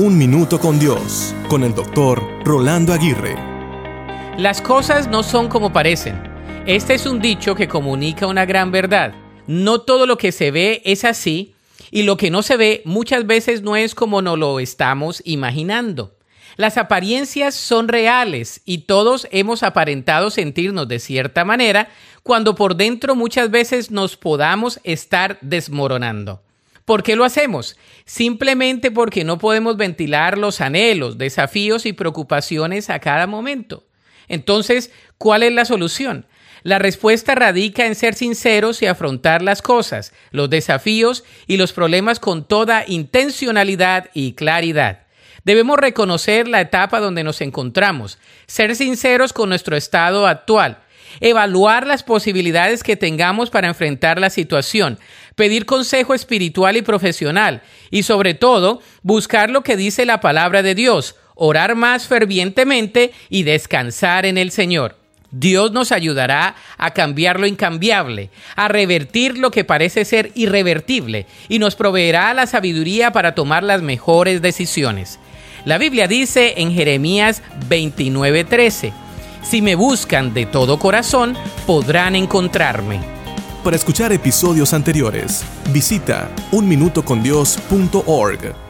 Un Minuto con Dios, con el doctor Rolando Aguirre. Las cosas no son como parecen. Este es un dicho que comunica una gran verdad. No todo lo que se ve es así y lo que no se ve muchas veces no es como nos lo estamos imaginando. Las apariencias son reales y todos hemos aparentado sentirnos de cierta manera cuando por dentro muchas veces nos podamos estar desmoronando. ¿Por qué lo hacemos? Simplemente porque no podemos ventilar los anhelos, desafíos y preocupaciones a cada momento. Entonces, ¿cuál es la solución? La respuesta radica en ser sinceros y afrontar las cosas, los desafíos y los problemas con toda intencionalidad y claridad. Debemos reconocer la etapa donde nos encontramos, ser sinceros con nuestro estado actual, evaluar las posibilidades que tengamos para enfrentar la situación, pedir consejo espiritual y profesional y sobre todo buscar lo que dice la palabra de Dios, orar más fervientemente y descansar en el Señor. Dios nos ayudará a cambiar lo incambiable, a revertir lo que parece ser irrevertible y nos proveerá la sabiduría para tomar las mejores decisiones. La Biblia dice en Jeremías 29:13, si me buscan de todo corazón, podrán encontrarme. Para escuchar episodios anteriores, visita unminutocondios.org.